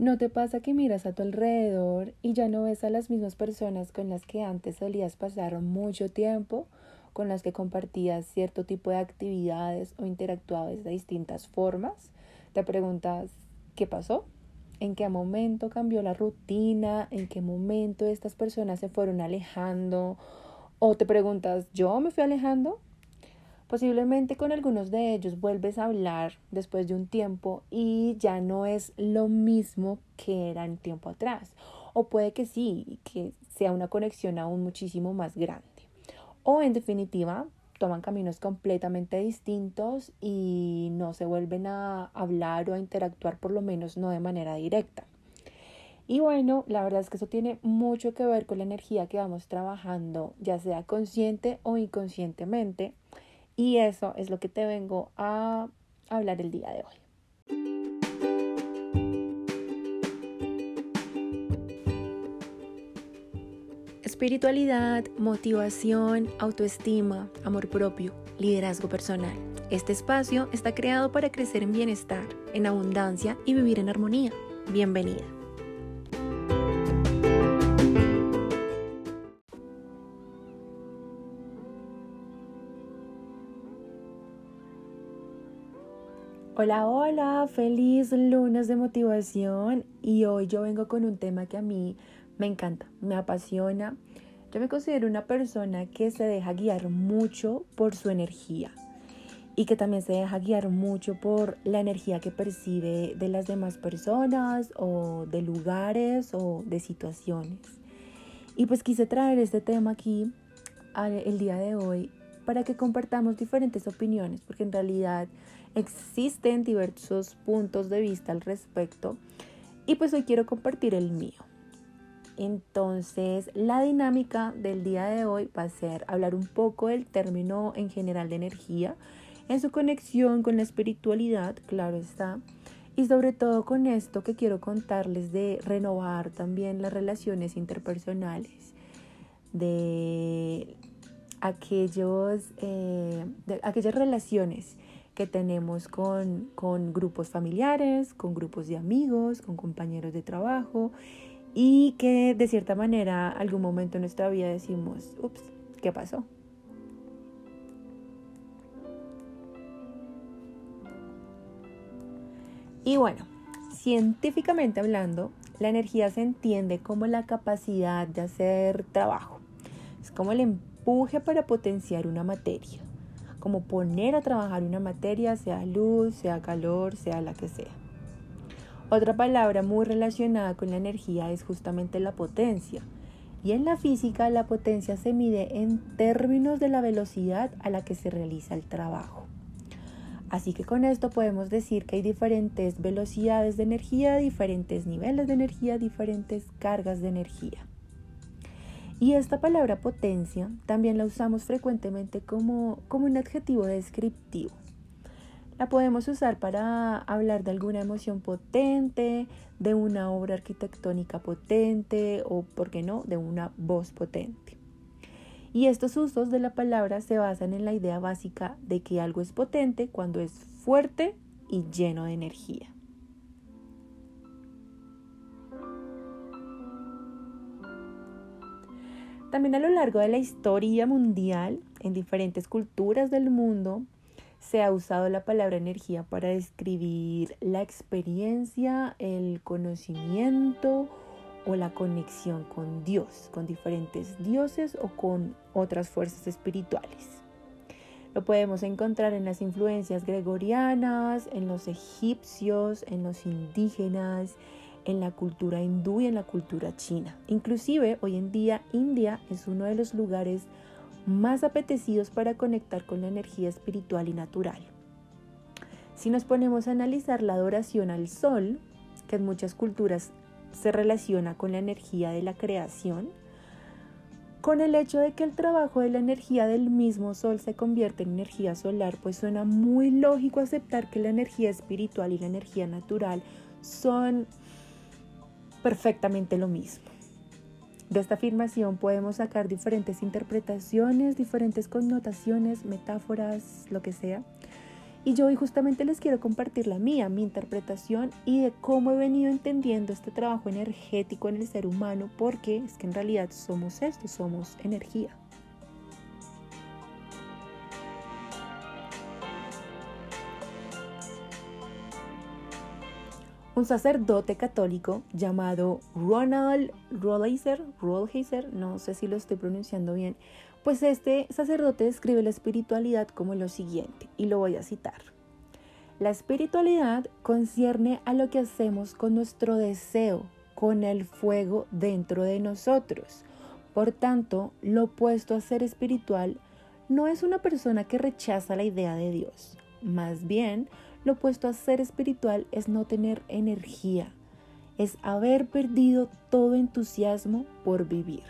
¿No te pasa que miras a tu alrededor y ya no ves a las mismas personas con las que antes solías pasar mucho tiempo, con las que compartías cierto tipo de actividades o interactuabas de distintas formas? Te preguntas, ¿qué pasó? ¿En qué momento cambió la rutina? ¿En qué momento estas personas se fueron alejando? O te preguntas, ¿yo me fui alejando? Posiblemente con algunos de ellos vuelves a hablar después de un tiempo y ya no es lo mismo que era en tiempo atrás. O puede que sí, que sea una conexión aún muchísimo más grande. O en definitiva, toman caminos completamente distintos y no se vuelven a hablar o a interactuar, por lo menos no de manera directa. Y bueno, la verdad es que eso tiene mucho que ver con la energía que vamos trabajando, ya sea consciente o inconscientemente. Y eso es lo que te vengo a hablar el día de hoy. Espiritualidad, motivación, autoestima, amor propio, liderazgo personal. Este espacio está creado para crecer en bienestar, en abundancia y vivir en armonía. Bienvenida. Hola, hola, feliz lunes de motivación y hoy yo vengo con un tema que a mí me encanta, me apasiona. Yo me considero una persona que se deja guiar mucho por su energía y que también se deja guiar mucho por la energía que percibe de las demás personas o de lugares o de situaciones. Y pues quise traer este tema aquí el día de hoy para que compartamos diferentes opiniones, porque en realidad Existen diversos puntos de vista al respecto y pues hoy quiero compartir el mío. Entonces, la dinámica del día de hoy va a ser hablar un poco del término en general de energía, en su conexión con la espiritualidad, claro está, y sobre todo con esto que quiero contarles de renovar también las relaciones interpersonales, de aquellos, eh, aquellas relaciones que tenemos con, con grupos familiares, con grupos de amigos, con compañeros de trabajo y que de cierta manera algún momento en nuestra vida decimos, ups, ¿qué pasó? Y bueno, científicamente hablando, la energía se entiende como la capacidad de hacer trabajo. Es como el empuje para potenciar una materia como poner a trabajar una materia, sea luz, sea calor, sea la que sea. Otra palabra muy relacionada con la energía es justamente la potencia. Y en la física la potencia se mide en términos de la velocidad a la que se realiza el trabajo. Así que con esto podemos decir que hay diferentes velocidades de energía, diferentes niveles de energía, diferentes cargas de energía. Y esta palabra potencia también la usamos frecuentemente como, como un adjetivo descriptivo. La podemos usar para hablar de alguna emoción potente, de una obra arquitectónica potente o, por qué no, de una voz potente. Y estos usos de la palabra se basan en la idea básica de que algo es potente cuando es fuerte y lleno de energía. También a lo largo de la historia mundial, en diferentes culturas del mundo, se ha usado la palabra energía para describir la experiencia, el conocimiento o la conexión con Dios, con diferentes dioses o con otras fuerzas espirituales. Lo podemos encontrar en las influencias gregorianas, en los egipcios, en los indígenas, en la cultura hindú y en la cultura china. Inclusive hoy en día India es uno de los lugares más apetecidos para conectar con la energía espiritual y natural. Si nos ponemos a analizar la adoración al sol, que en muchas culturas se relaciona con la energía de la creación, con el hecho de que el trabajo de la energía del mismo sol se convierte en energía solar, pues suena muy lógico aceptar que la energía espiritual y la energía natural son perfectamente lo mismo. De esta afirmación podemos sacar diferentes interpretaciones, diferentes connotaciones, metáforas, lo que sea. Y yo hoy justamente les quiero compartir la mía, mi interpretación y de cómo he venido entendiendo este trabajo energético en el ser humano, porque es que en realidad somos esto, somos energía. Un sacerdote católico llamado Ronald Rollheiser, Rollheiser, no sé si lo estoy pronunciando bien, pues este sacerdote describe la espiritualidad como lo siguiente, y lo voy a citar. La espiritualidad concierne a lo que hacemos con nuestro deseo, con el fuego dentro de nosotros. Por tanto, lo opuesto a ser espiritual no es una persona que rechaza la idea de Dios. Más bien, lo opuesto a ser espiritual es no tener energía, es haber perdido todo entusiasmo por vivir.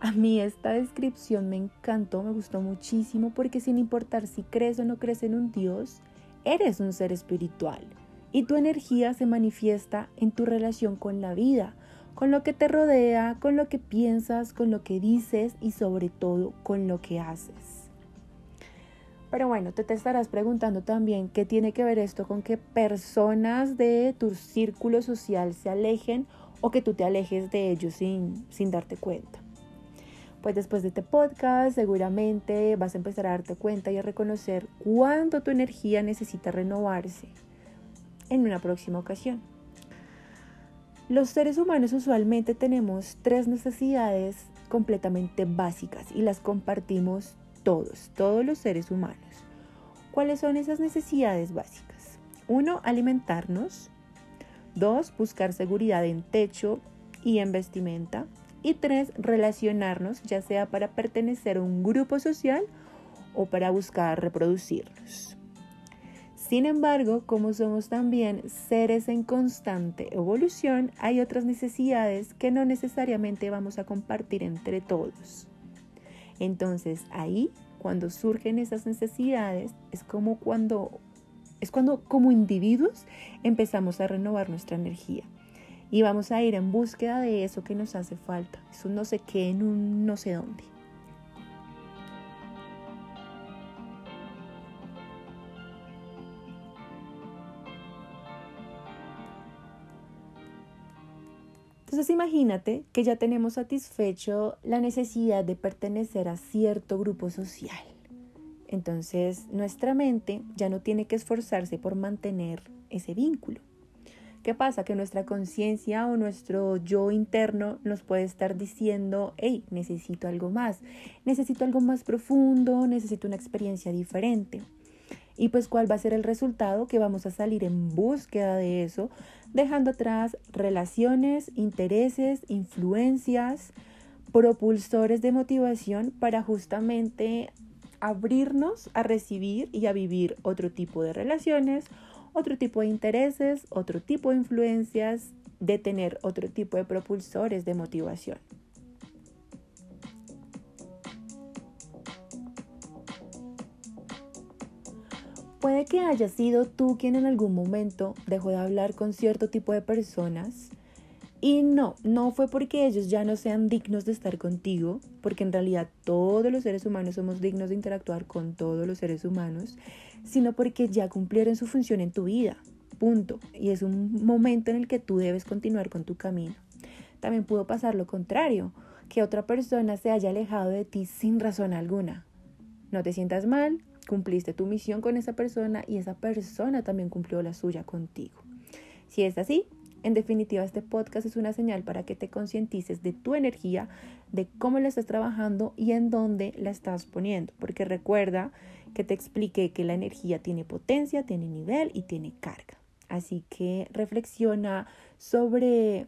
A mí esta descripción me encantó, me gustó muchísimo porque sin importar si crees o no crees en un Dios, eres un ser espiritual y tu energía se manifiesta en tu relación con la vida, con lo que te rodea, con lo que piensas, con lo que dices y sobre todo con lo que haces. Pero bueno, te, te estarás preguntando también qué tiene que ver esto con que personas de tu círculo social se alejen o que tú te alejes de ellos sin, sin darte cuenta pues después de este podcast seguramente vas a empezar a darte cuenta y a reconocer cuánto tu energía necesita renovarse en una próxima ocasión. Los seres humanos usualmente tenemos tres necesidades completamente básicas y las compartimos todos, todos los seres humanos. ¿Cuáles son esas necesidades básicas? Uno, alimentarnos. Dos, buscar seguridad en techo y en vestimenta. Y tres, relacionarnos, ya sea para pertenecer a un grupo social o para buscar reproducirnos. Sin embargo, como somos también seres en constante evolución, hay otras necesidades que no necesariamente vamos a compartir entre todos. Entonces ahí, cuando surgen esas necesidades, es como cuando, es cuando como individuos empezamos a renovar nuestra energía y vamos a ir en búsqueda de eso que nos hace falta, eso no sé qué en un no sé dónde. Entonces imagínate que ya tenemos satisfecho la necesidad de pertenecer a cierto grupo social. Entonces nuestra mente ya no tiene que esforzarse por mantener ese vínculo. ¿Qué pasa? Que nuestra conciencia o nuestro yo interno nos puede estar diciendo, hey, necesito algo más, necesito algo más profundo, necesito una experiencia diferente. Y pues cuál va a ser el resultado que vamos a salir en búsqueda de eso, dejando atrás relaciones, intereses, influencias, propulsores de motivación para justamente abrirnos a recibir y a vivir otro tipo de relaciones, otro tipo de intereses, otro tipo de influencias, de tener otro tipo de propulsores de motivación. Puede que haya sido tú quien en algún momento dejó de hablar con cierto tipo de personas y no, no fue porque ellos ya no sean dignos de estar contigo, porque en realidad todos los seres humanos somos dignos de interactuar con todos los seres humanos, sino porque ya cumplieron su función en tu vida. Punto. Y es un momento en el que tú debes continuar con tu camino. También pudo pasar lo contrario, que otra persona se haya alejado de ti sin razón alguna. No te sientas mal, cumpliste tu misión con esa persona y esa persona también cumplió la suya contigo. Si es así, en definitiva, este podcast es una señal para que te concientices de tu energía, de cómo la estás trabajando y en dónde la estás poniendo. Porque recuerda que te expliqué que la energía tiene potencia, tiene nivel y tiene carga. Así que reflexiona sobre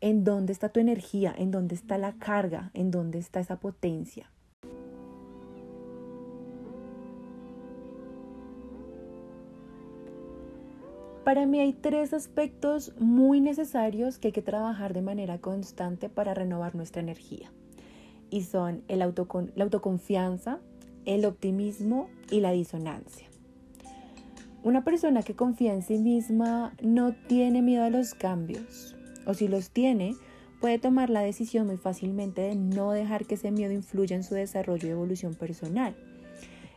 en dónde está tu energía, en dónde está la carga, en dónde está esa potencia. Para mí hay tres aspectos muy necesarios que hay que trabajar de manera constante para renovar nuestra energía. Y son el la autoconfianza, el optimismo y la disonancia. Una persona que confía en sí misma no tiene miedo a los cambios, o si los tiene, puede tomar la decisión muy fácilmente de no dejar que ese miedo influya en su desarrollo y evolución personal.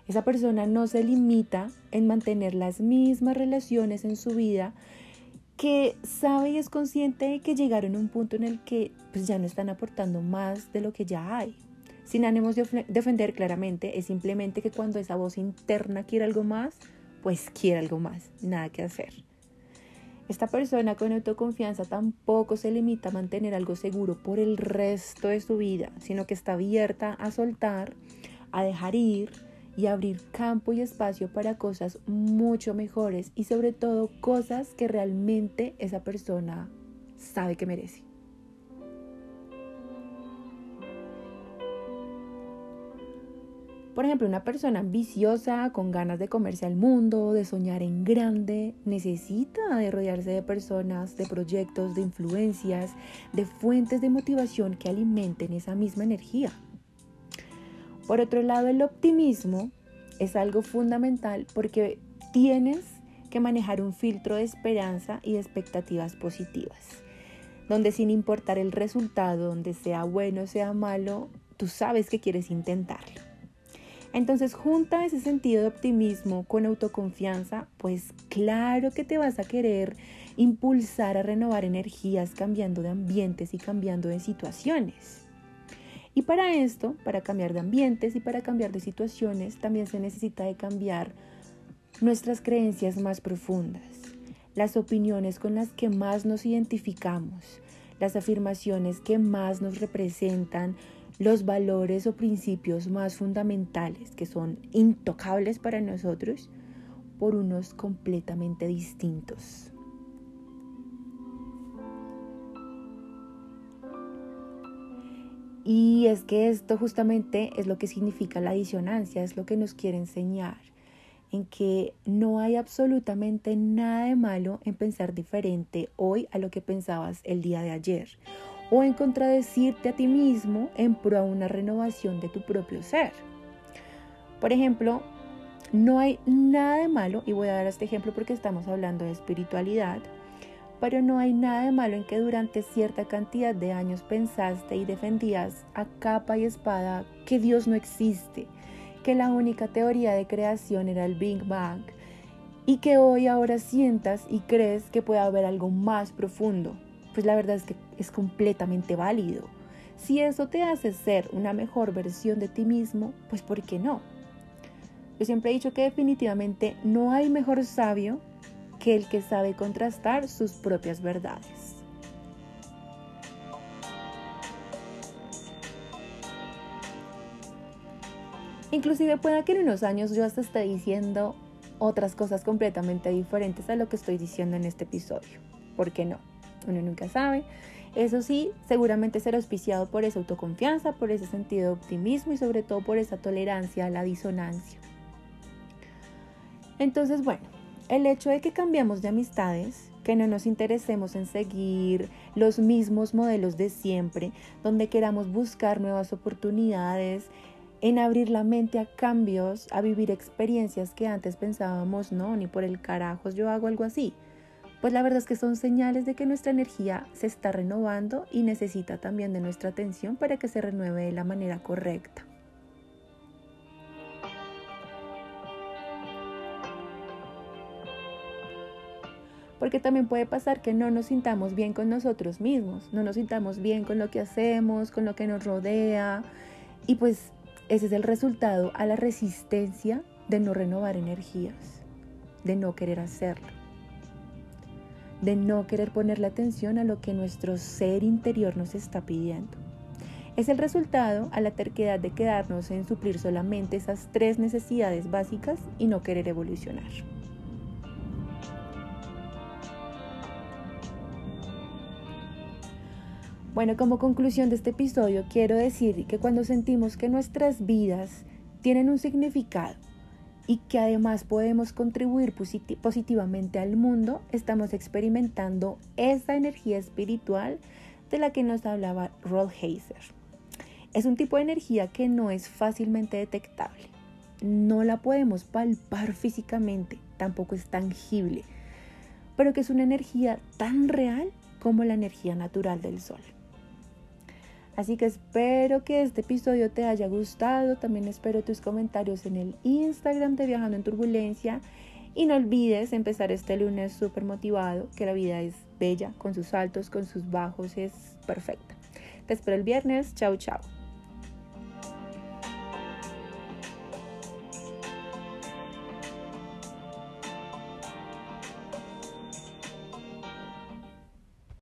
Esa persona no se limita en mantener las mismas relaciones en su vida que sabe y es consciente de que llegaron a un punto en el que pues, ya no están aportando más de lo que ya hay. Sin ánimos de defender claramente, es simplemente que cuando esa voz interna quiere algo más, pues quiere algo más, nada que hacer. Esta persona con autoconfianza tampoco se limita a mantener algo seguro por el resto de su vida, sino que está abierta a soltar, a dejar ir y abrir campo y espacio para cosas mucho mejores y sobre todo cosas que realmente esa persona sabe que merece. Por ejemplo, una persona ambiciosa, con ganas de comerse al mundo, de soñar en grande, necesita de rodearse de personas, de proyectos, de influencias, de fuentes de motivación que alimenten esa misma energía. Por otro lado, el optimismo es algo fundamental porque tienes que manejar un filtro de esperanza y expectativas positivas, donde sin importar el resultado, donde sea bueno o sea malo, tú sabes que quieres intentarlo. Entonces junta ese sentido de optimismo con autoconfianza, pues claro que te vas a querer impulsar a renovar energías cambiando de ambientes y cambiando de situaciones. Y para esto, para cambiar de ambientes y para cambiar de situaciones, también se necesita de cambiar nuestras creencias más profundas, las opiniones con las que más nos identificamos, las afirmaciones que más nos representan, los valores o principios más fundamentales que son intocables para nosotros por unos completamente distintos. Y es que esto justamente es lo que significa la disonancia, es lo que nos quiere enseñar, en que no hay absolutamente nada de malo en pensar diferente hoy a lo que pensabas el día de ayer o en contradecirte a ti mismo en pro a una renovación de tu propio ser. Por ejemplo, no hay nada de malo, y voy a dar este ejemplo porque estamos hablando de espiritualidad, pero no hay nada de malo en que durante cierta cantidad de años pensaste y defendías a capa y espada que Dios no existe, que la única teoría de creación era el Big Bang, y que hoy ahora sientas y crees que puede haber algo más profundo, pues la verdad es que es completamente válido. Si eso te hace ser una mejor versión de ti mismo, pues ¿por qué no? Yo siempre he dicho que definitivamente no hay mejor sabio que el que sabe contrastar sus propias verdades. Inclusive pueda que en unos años yo hasta esté diciendo otras cosas completamente diferentes a lo que estoy diciendo en este episodio. ¿Por qué no? Uno nunca sabe. Eso sí, seguramente será auspiciado por esa autoconfianza, por ese sentido de optimismo y sobre todo por esa tolerancia a la disonancia. Entonces, bueno, el hecho de que cambiamos de amistades, que no nos interesemos en seguir los mismos modelos de siempre, donde queramos buscar nuevas oportunidades, en abrir la mente a cambios, a vivir experiencias que antes pensábamos, no, ni por el carajo yo hago algo así pues la verdad es que son señales de que nuestra energía se está renovando y necesita también de nuestra atención para que se renueve de la manera correcta. Porque también puede pasar que no nos sintamos bien con nosotros mismos, no nos sintamos bien con lo que hacemos, con lo que nos rodea. Y pues ese es el resultado a la resistencia de no renovar energías, de no querer hacerlo de no querer ponerle atención a lo que nuestro ser interior nos está pidiendo. Es el resultado a la terquedad de quedarnos en suplir solamente esas tres necesidades básicas y no querer evolucionar. Bueno, como conclusión de este episodio, quiero decir que cuando sentimos que nuestras vidas tienen un significado, y que además podemos contribuir positivamente al mundo, estamos experimentando esa energía espiritual de la que nos hablaba Rod Heiser. Es un tipo de energía que no es fácilmente detectable. No la podemos palpar físicamente, tampoco es tangible, pero que es una energía tan real como la energía natural del sol. Así que espero que este episodio te haya gustado. También espero tus comentarios en el Instagram de Viajando en Turbulencia. Y no olvides empezar este lunes súper motivado, que la vida es bella, con sus altos, con sus bajos, es perfecta. Te espero el viernes. Chao, chao.